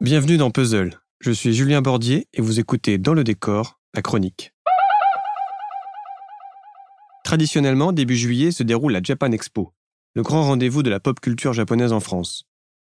Bienvenue dans Puzzle. Je suis Julien Bordier et vous écoutez Dans le décor, la chronique. Traditionnellement, début juillet se déroule la Japan Expo, le grand rendez-vous de la pop culture japonaise en France.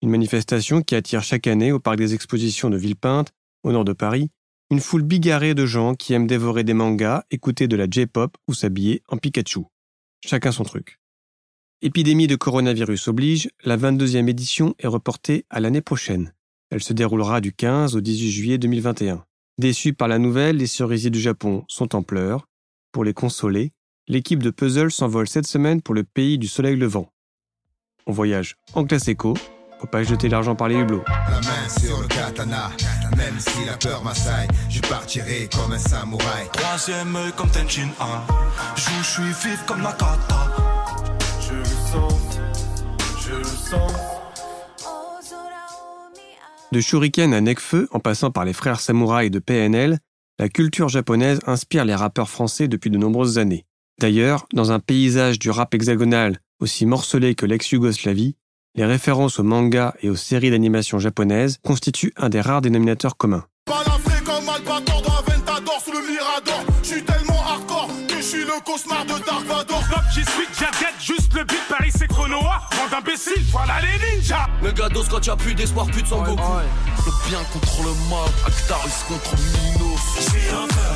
Une manifestation qui attire chaque année au parc des expositions de Villepinte, au nord de Paris, une foule bigarrée de gens qui aiment dévorer des mangas, écouter de la J-pop ou s'habiller en Pikachu. Chacun son truc. Épidémie de coronavirus oblige, la 22e édition est reportée à l'année prochaine. Elle se déroulera du 15 au 18 juillet 2021. Déçus par la nouvelle, les cerisiers du Japon sont en pleurs. Pour les consoler, l'équipe de Puzzle s'envole cette semaine pour le pays du soleil levant. On voyage en classe éco, faut pas jeter l'argent par les hublots. La main sur le katana, même si la peur m'assaille, je partirai comme un samouraï. Troisième œil comme Tenchin Han. Je je suis vif comme Nakata. Je le sens, je le sens. De Shuriken à Nekfeu, en passant par les frères samouraïs de PNL, la culture japonaise inspire les rappeurs français depuis de nombreuses années. D'ailleurs, dans un paysage du rap hexagonal aussi morcelé que l'ex-Yougoslavie, les références aux mangas et aux séries d'animation japonaises constituent un des rares dénominateurs communs. Suis le cauchemar de Dark Vador. Stop, j'y suis, j'adette juste le beat, Paris c'est chronoa. Bande d'imbéciles, voilà les ninjas. Megados quand y'a plus d'espoir, plus de sang Goku. Le bien contre le mal, Actaris contre Minos.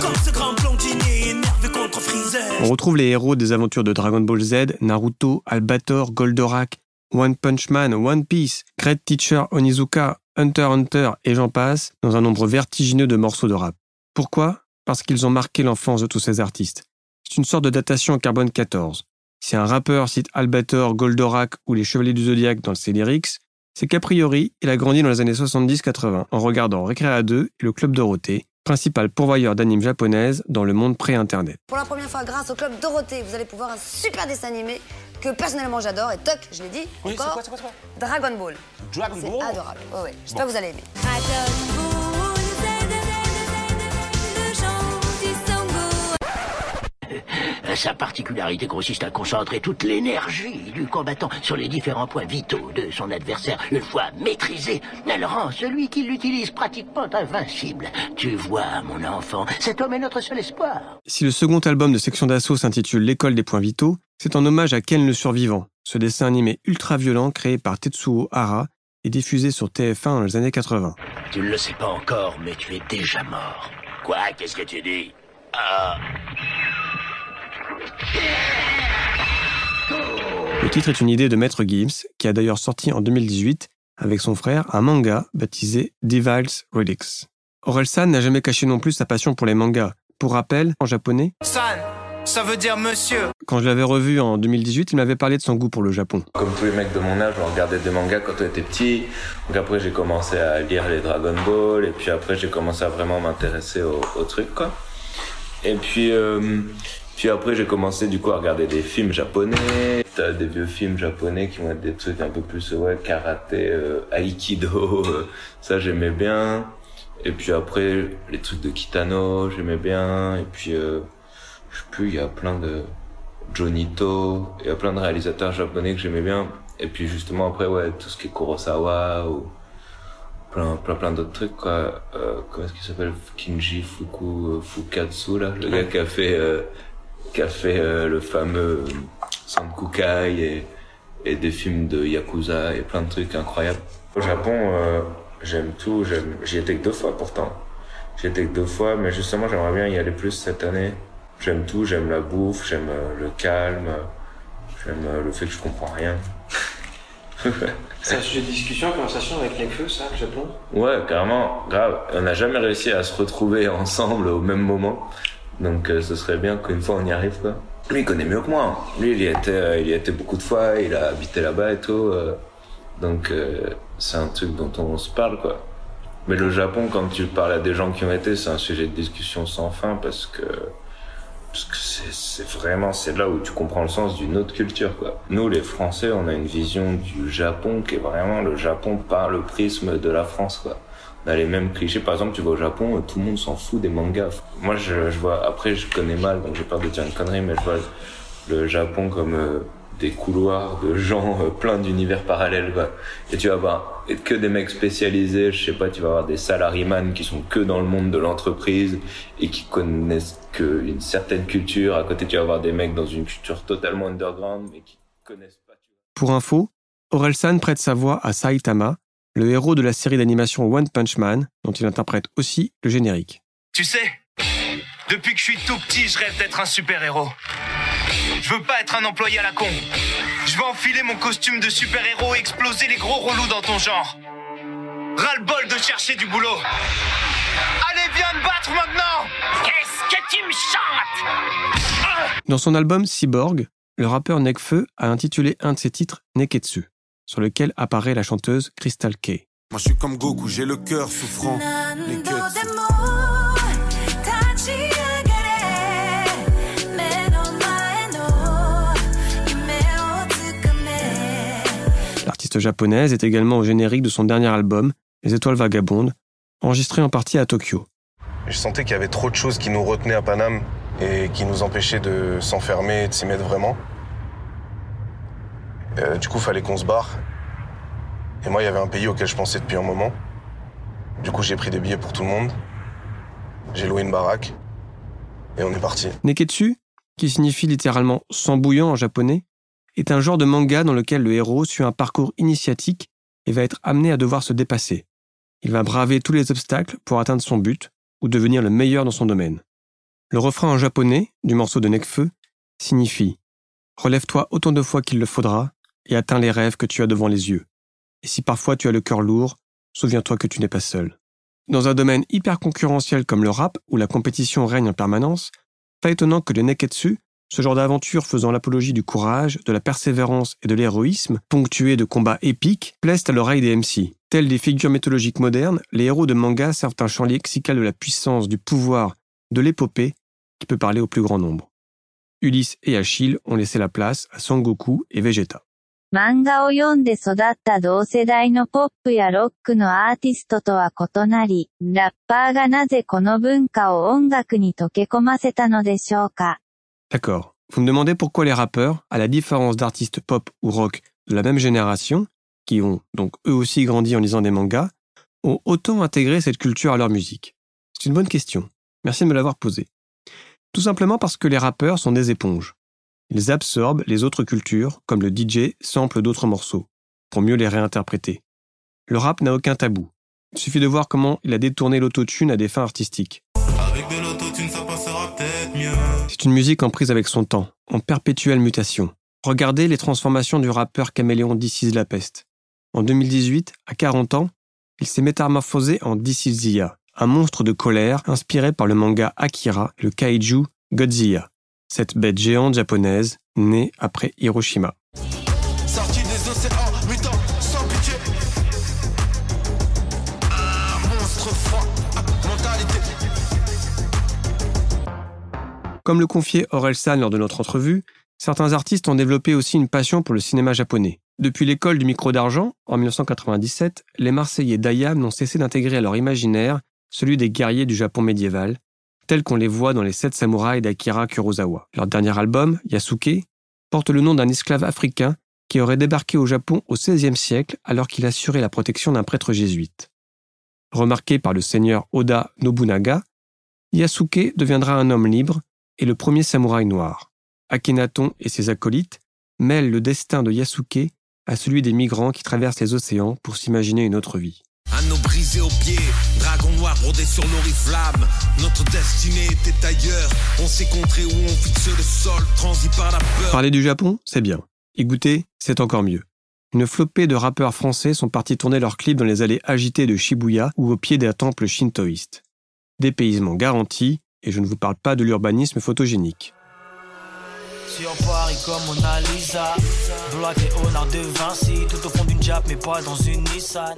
Comme ce grand blondinier énervé contre Freezer. On retrouve les héros des aventures de Dragon Ball Z, Naruto, Albator, Goldorak, One Punch Man, One Piece, Great Teacher Onizuka, Hunter x Hunter et j'en passe, dans un nombre vertigineux de morceaux de rap. Pourquoi? Parce qu'ils ont marqué l'enfance de tous ces artistes. C'est une sorte de datation en carbone 14. Si un rappeur cite Albator, Goldorak ou les Chevaliers du Zodiaque dans ses lyrics, c'est qu'a priori, il a grandi dans les années 70-80 en regardant Recrea 2 et le Club Dorothée, principal pourvoyeur d'animes japonaises dans le monde pré-internet. Pour la première fois, grâce au club Dorothée, vous allez pouvoir un super dessin animé que personnellement j'adore et toc, je l'ai dit. Oui, encore, quoi, c'est quoi, c'est quoi? Dragon Ball. Dragon C'est Ball? adorable. Ouais, ouais. J'espère que vous allez aimer. Sa particularité consiste à concentrer toute l'énergie du combattant sur les différents points vitaux de son adversaire. Une fois maîtrisé, elle rend celui qui l'utilise pratiquement invincible. Tu vois, mon enfant, cet homme est notre seul espoir. Si le second album de Section d'Assaut s'intitule L'école des points vitaux, c'est en hommage à Ken le Survivant, ce dessin animé ultra-violent créé par Tetsuo Hara et diffusé sur TF1 dans les années 80. Tu ne le sais pas encore, mais tu es déjà mort. Quoi? Qu'est-ce que tu dis? Ah Le titre est une idée de Maître Gibbs, qui a d'ailleurs sorti en 2018, avec son frère, un manga baptisé Devil's Relics. Orelsan n'a jamais caché non plus sa passion pour les mangas. Pour rappel, en japonais, San, ça veut dire monsieur. quand je l'avais revu en 2018, il m'avait parlé de son goût pour le Japon. Comme tous les mecs de mon âge, on regardait des mangas quand on était petit. Donc après, j'ai commencé à lire les Dragon Ball. Et puis après, j'ai commencé à vraiment m'intéresser au, au truc, quoi. Et puis, euh, puis après, j'ai commencé du coup à regarder des films japonais. T'as des vieux films japonais qui vont être des trucs un peu plus, ouais, karaté, euh, aikido. euh, ça, j'aimais bien. Et puis après, les trucs de Kitano, j'aimais bien. Et puis, euh, je sais plus, il y a plein de Jonito, il y a plein de réalisateurs japonais que j'aimais bien. Et puis justement après, ouais, tout ce qui est Kurosawa ou plein, plein, plein d'autres trucs, quoi. Euh, comment est-ce qu'il s'appelle? Kinji Fuku, euh, Fukatsu, là, le gars qui a fait, euh, qui a fait euh, le fameux Sankukai et, et des films de Yakuza et plein de trucs incroyables. Au Japon, euh, j'aime tout, j'aime, j'y étais que deux fois pourtant. J'y étais que deux fois, mais justement, j'aimerais bien y aller plus cette année. J'aime tout, j'aime la bouffe, j'aime euh, le calme, j'aime euh, le fait que je comprends rien. C'est un sujet de discussion, conversation avec Nekfeu, ça, le Japon? Ouais, carrément, grave. On n'a jamais réussi à se retrouver ensemble au même moment. Donc euh, ce serait bien qu'une fois on y arrive, quoi. Lui, il connaît mieux que moi. Lui, il y était, euh, il y était beaucoup de fois, il a habité là-bas et tout. euh. donc c'est un truc dont on se parle, quoi. Mais le Japon, quand tu parles à des gens qui ont été, c'est un sujet de discussion sans fin parce que parce que c'est c'est vraiment c'est là où tu comprends le sens d'une autre culture quoi. Nous les Français, on a une vision du Japon qui est vraiment le Japon par le prisme de la France quoi. On a les mêmes clichés. Par exemple, tu vas au Japon, tout le monde s'en fout des mangas. Moi, je, je vois. Après, je connais mal, donc j'ai peur de dire une connerie, mais je vois le Japon comme euh, des couloirs de gens euh, plein d'univers parallèles quoi. Et tu vas avoir que des mecs spécialisés, je sais pas, tu vas avoir des salariman qui sont que dans le monde de l'entreprise et qui connaissent qu'une certaine culture. À côté, tu vas avoir des mecs dans une culture totalement underground mais qui connaissent pas. Pour info, Orelsan prête sa voix à Saitama, le héros de la série d'animation One Punch Man, dont il interprète aussi le générique. Tu sais, depuis que je suis tout petit, je rêve d'être un super-héros. Je veux pas être un employé à la con. Je veux enfiler mon costume de super-héros et exploser les gros relous dans ton genre. Ras-le-bol de chercher du boulot. Allez, viens te battre maintenant Qu'est-ce que tu me chantes? Dans son album Cyborg, le rappeur Nekfeu a intitulé un de ses titres Neketsu, sur lequel apparaît la chanteuse Crystal K. Moi je suis comme Goku, j'ai le cœur souffrant. L'artiste japonaise est également au générique de son dernier album, Les Étoiles Vagabondes, enregistré en partie à Tokyo. Je sentais qu'il y avait trop de choses qui nous retenaient à Paname et qui nous empêchaient de s'enfermer, de s'y mettre vraiment. Euh, du coup, fallait qu'on se barre. Et moi, il y avait un pays auquel je pensais depuis un moment. Du coup, j'ai pris des billets pour tout le monde. J'ai loué une baraque. Et on est parti. Neketsu, qui signifie littéralement sang bouillant en japonais, est un genre de manga dans lequel le héros suit un parcours initiatique et va être amené à devoir se dépasser. Il va braver tous les obstacles pour atteindre son but ou devenir le meilleur dans son domaine. Le refrain en japonais du morceau de Nekfeu signifie Relève-toi autant de fois qu'il le faudra et atteins les rêves que tu as devant les yeux. Et si parfois tu as le cœur lourd, souviens-toi que tu n'es pas seul. Dans un domaine hyper concurrentiel comme le rap, où la compétition règne en permanence, pas étonnant que le neketsu, ce genre d'aventure faisant l'apologie du courage, de la persévérance et de l'héroïsme, ponctué de combats épiques, plaisent à l'oreille des MC. Tels des figures mythologiques modernes, les héros de manga servent un champ lexical de la puissance, du pouvoir, de l'épopée, qui peut parler au plus grand nombre. Ulysse et Achille ont laissé la place à Sangoku et Vegeta. 漫画を読んで育った同世代のポップやロックのアーティストとは異なり、ラッパーがなぜこの文化を音楽に溶け込ませたのでしょうか D'accord. Vous me demandez pourquoi les rappeurs, à la différence d'artistes pop ou rock de la même génération, qui ont donc eux aussi grandi en lisant des mangas, ont autant intégré cette culture à leur musique. C'est une bonne question. Merci de me l'avoir posée. Tout simplement parce que les rappeurs sont des éponges. Ils absorbent les autres cultures, comme le DJ sample d'autres morceaux, pour mieux les réinterpréter. Le rap n'a aucun tabou. Il suffit de voir comment il a détourné l'autotune à des fins artistiques. C'est une musique en prise avec son temps, en perpétuelle mutation. Regardez les transformations du rappeur caméléon This la peste. En 2018, à 40 ans, il s'est métamorphosé en This Zia, un monstre de colère inspiré par le manga Akira et le kaiju Godzilla cette bête géante japonaise née après Hiroshima. Comme le confiait San lors de notre entrevue, certains artistes ont développé aussi une passion pour le cinéma japonais. Depuis l'école du micro d'argent, en 1997, les Marseillais d'Ayam n'ont cessé d'intégrer à leur imaginaire celui des guerriers du Japon médiéval, tels qu'on les voit dans les Sept Samouraïs d'Akira Kurosawa. Leur dernier album, Yasuke, porte le nom d'un esclave africain qui aurait débarqué au Japon au XVIe siècle alors qu'il assurait la protection d'un prêtre jésuite. Remarqué par le seigneur Oda Nobunaga, Yasuke deviendra un homme libre et le premier samouraï noir. Akhenaton et ses acolytes mêlent le destin de Yasuke à celui des migrants qui traversent les océans pour s'imaginer une autre vie. Anneau brisé au pied, dragon noir brodé sur l'oriflamme. Notre destinée était ailleurs. On s'est contré où on fixe le sol, transi par la peur. Parler du Japon, c'est bien. Y goûter, c'est encore mieux. Une flopée de rappeurs français sont partis tourner leurs clips dans les allées agitées de Shibuya ou au pied d'un temple shintoïste. Dépaysement garanti, et je ne vous parle pas de l'urbanisme photogénique. Sur Paris comme Mona Lisa, Black et Honor de Vinci, tout au fond d'une Jap mais pas dans une Nissan.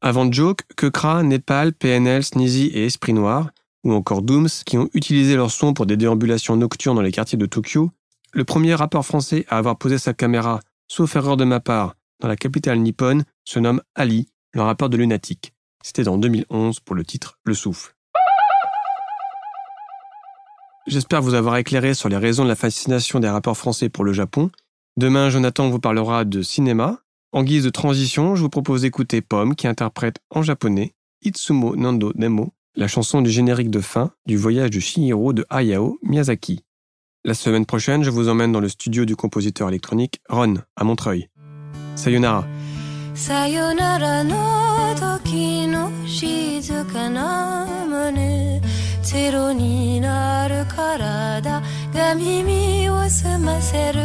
Avant Joke, Kekra, Nepal, PNL, Sneezy et Esprit Noir, ou encore Dooms, qui ont utilisé leur son pour des déambulations nocturnes dans les quartiers de Tokyo, le premier rappeur français à avoir posé sa caméra, sauf erreur de ma part, dans la capitale nippone, se nomme Ali, le rappeur de Lunatic. C'était en 2011 pour le titre Le Souffle. j'espère vous avoir éclairé sur les raisons de la fascination des rappeurs français pour le Japon. Demain, Jonathan vous parlera de cinéma. En guise de transition, je vous propose d'écouter Pomme qui interprète en japonais Itsumo Nando Demo, la chanson du générique de fin du voyage de Shihiro de Hayao Miyazaki. La semaine prochaine, je vous emmène dans le studio du compositeur électronique Ron à Montreuil. Sayonara. さよならの時の静かな胸ゼロになる体が耳を澄ませる